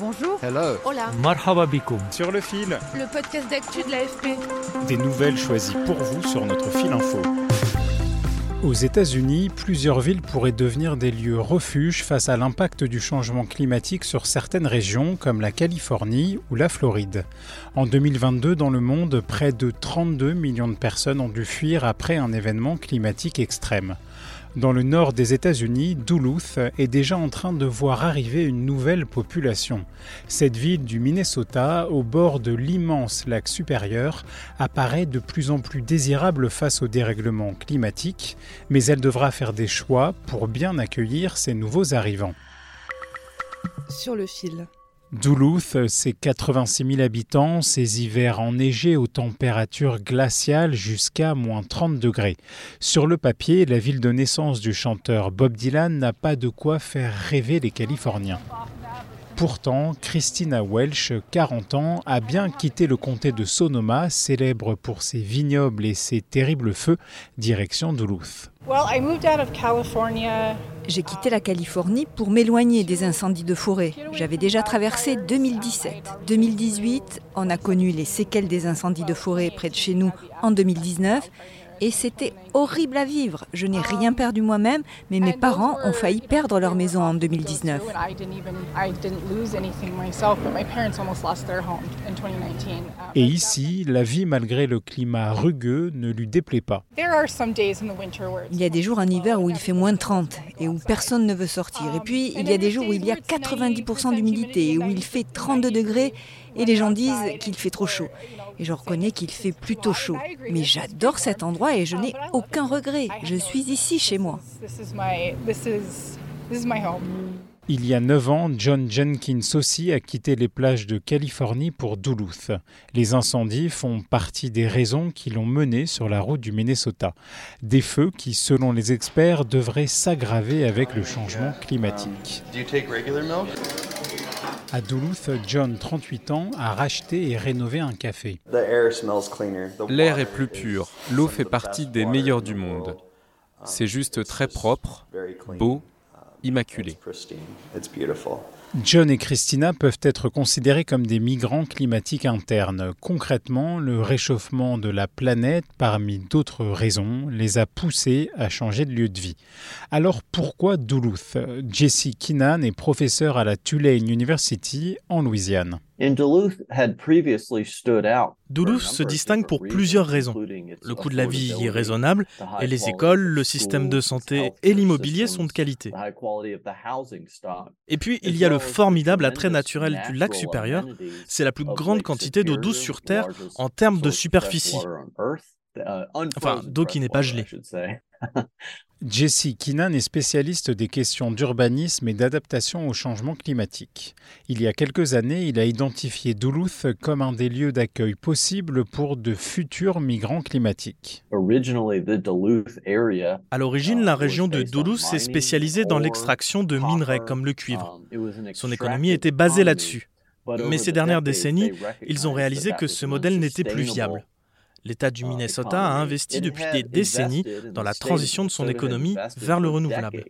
Bonjour. Hello. Hola. Marhaba. Sur le fil. Le podcast d'actu de l'AFP. Des nouvelles choisies pour vous sur notre fil info. Aux États-Unis, plusieurs villes pourraient devenir des lieux refuges face à l'impact du changement climatique sur certaines régions comme la Californie ou la Floride. En 2022, dans le monde, près de 32 millions de personnes ont dû fuir après un événement climatique extrême. Dans le nord des États-Unis, Duluth est déjà en train de voir arriver une nouvelle population. Cette ville du Minnesota, au bord de l'immense lac supérieur, apparaît de plus en plus désirable face au dérèglement climatique, mais elle devra faire des choix pour bien accueillir ces nouveaux arrivants. Sur le fil. Duluth, ses 86 000 habitants, ses hivers enneigés aux températures glaciales jusqu'à moins 30 degrés. Sur le papier, la ville de naissance du chanteur Bob Dylan n'a pas de quoi faire rêver les Californiens. Pourtant, Christina Welsh, 40 ans, a bien quitté le comté de Sonoma, célèbre pour ses vignobles et ses terribles feux, direction Duluth. J'ai quitté la Californie pour m'éloigner des incendies de forêt. J'avais déjà traversé 2017. 2018, on a connu les séquelles des incendies de forêt près de chez nous en 2019 et c'était horrible à vivre. Je n'ai rien perdu moi-même, mais mes parents ont failli perdre leur maison en 2019. Et ici, la vie malgré le climat rugueux ne lui déplaît pas. Il y a des jours en hiver où il fait moins de 30 et où personne ne veut sortir. Et puis, il y a des jours où il y a 90% d'humidité et où il fait 32 degrés et les gens disent qu'il fait trop chaud. Et je reconnais qu'il fait plutôt chaud. Mais j'adore cet endroit et je n'ai aucun regret. Je suis ici chez moi. Il y a 9 ans, John Jenkins aussi a quitté les plages de Californie pour Duluth. Les incendies font partie des raisons qui l'ont mené sur la route du Minnesota. Des feux qui, selon les experts, devraient s'aggraver avec le changement climatique. À Duluth, John, 38 ans, a racheté et rénové un café. L'air est plus pur. L'eau fait partie des meilleures du monde. C'est juste très propre, beau, immaculé. John et Christina peuvent être considérés comme des migrants climatiques internes. Concrètement, le réchauffement de la planète, parmi d'autres raisons, les a poussés à changer de lieu de vie. Alors pourquoi Duluth? Jesse Keenan est professeur à la Tulane University en Louisiane. Duluth se distingue pour plusieurs raisons. Le coût de la vie y est raisonnable et les écoles, le système de santé et l'immobilier sont de qualité. Et puis, il y a le formidable attrait naturel du lac supérieur. C'est la plus grande quantité d'eau douce sur Terre en termes de superficie. Enfin, d'eau qui n'est pas gelée. Jesse Keenan est spécialiste des questions d'urbanisme et d'adaptation au changement climatique. Il y a quelques années, il a identifié Duluth comme un des lieux d'accueil possibles pour de futurs migrants climatiques. À l'origine, la région de Duluth s'est spécialisée dans l'extraction de minerais comme le cuivre. Son économie était basée là-dessus. Mais ces dernières décennies, ils ont réalisé que ce modèle n'était plus viable. L'État du Minnesota a investi depuis des décennies dans la transition de son économie vers le renouvelable.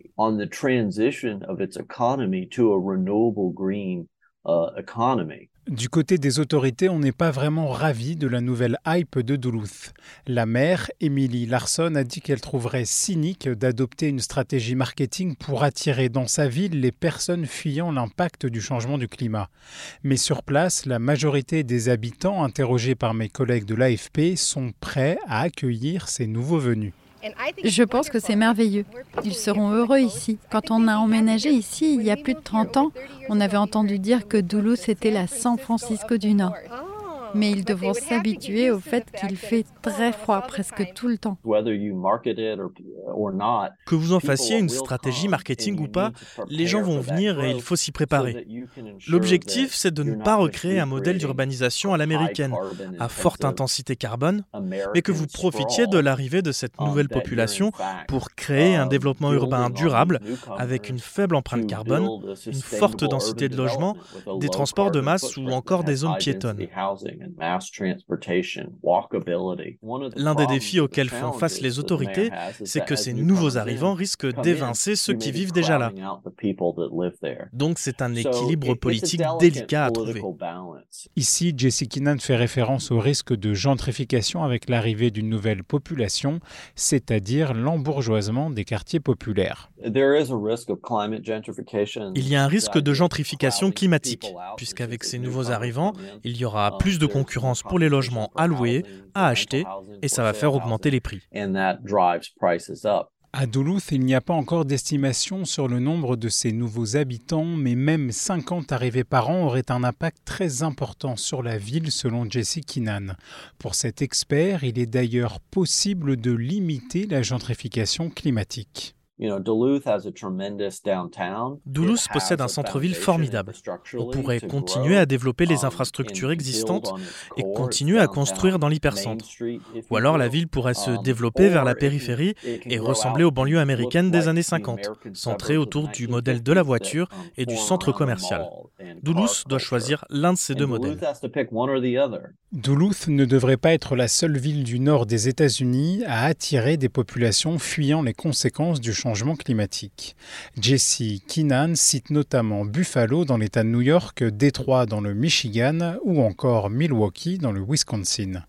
Du côté des autorités, on n'est pas vraiment ravi de la nouvelle hype de Duluth. La maire, Emily Larson, a dit qu'elle trouverait cynique d'adopter une stratégie marketing pour attirer dans sa ville les personnes fuyant l'impact du changement du climat. Mais sur place, la majorité des habitants interrogés par mes collègues de l'AFP sont prêts à accueillir ces nouveaux venus. Je pense que c'est merveilleux. Ils seront heureux ici. Quand on a emménagé ici il y a plus de 30 ans, on avait entendu dire que Duluth était la San Francisco du Nord. Mais ils devront s'habituer au fait qu'il fait très froid presque tout le temps. Que vous en fassiez une stratégie marketing ou pas, les gens vont venir et il faut s'y préparer. L'objectif, c'est de ne pas recréer un modèle d'urbanisation à l'américaine, à forte intensité carbone, mais que vous profitiez de l'arrivée de cette nouvelle population pour créer un développement urbain durable avec une faible empreinte carbone, une forte densité de logements, des transports de masse ou encore des zones piétonnes. L'un des défis auxquels font face les autorités, c'est que ces nouveaux arrivants risquent d'évincer ceux qui vivent déjà là. Donc c'est un équilibre politique délicat à trouver. Ici, Jesse Keenan fait référence au risque de gentrification avec l'arrivée d'une nouvelle population, c'est-à-dire l'embourgeoisement des quartiers populaires. Il y a un risque de gentrification climatique, puisqu'avec ces nouveaux arrivants, il y aura plus de concurrence pour les logements à louer, à acheter, et ça va faire augmenter les prix. À Duluth, il n'y a pas encore d'estimation sur le nombre de ces nouveaux habitants, mais même 50 arrivées par an auraient un impact très important sur la ville selon Jesse Keenan. Pour cet expert, il est d'ailleurs possible de limiter la gentrification climatique. Duluth possède un centre-ville formidable. On pourrait continuer à développer les infrastructures existantes et continuer à construire dans l'hypercentre. Ou alors la ville pourrait se um, développer vers la périphérie et ressembler aux banlieues américaines des années 50, centrées autour du modèle de la voiture um, et du centre commercial. Duluth doit choisir l'un de ces deux modèles. Duluth ne devrait pas être la seule ville du nord des États-Unis à attirer des populations fuyant les conséquences du changement climatique. Jesse Keenan cite notamment Buffalo dans l'État de New York, Détroit dans le Michigan ou encore Milwaukee dans le Wisconsin.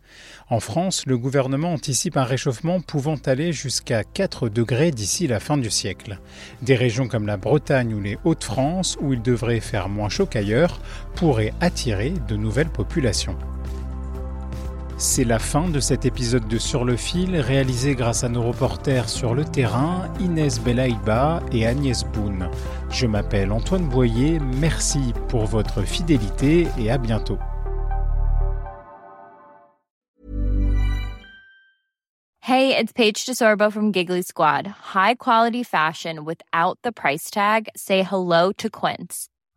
En France, le gouvernement anticipe un réchauffement pouvant aller jusqu'à 4 degrés d'ici la fin du siècle. Des régions comme la Bretagne ou les Hauts-de-France, où il devrait faire moins chaud qu'ailleurs, pourraient attirer de nouvelles populations. C'est la fin de cet épisode de Sur le fil, réalisé grâce à nos reporters sur le terrain, Inès Belaïba et Agnès Boone. Je m'appelle Antoine Boyer, merci pour votre fidélité et à bientôt. Hey, it's Paige DeSorbo from Giggly Squad. High quality fashion without the price tag. Say hello to Quince.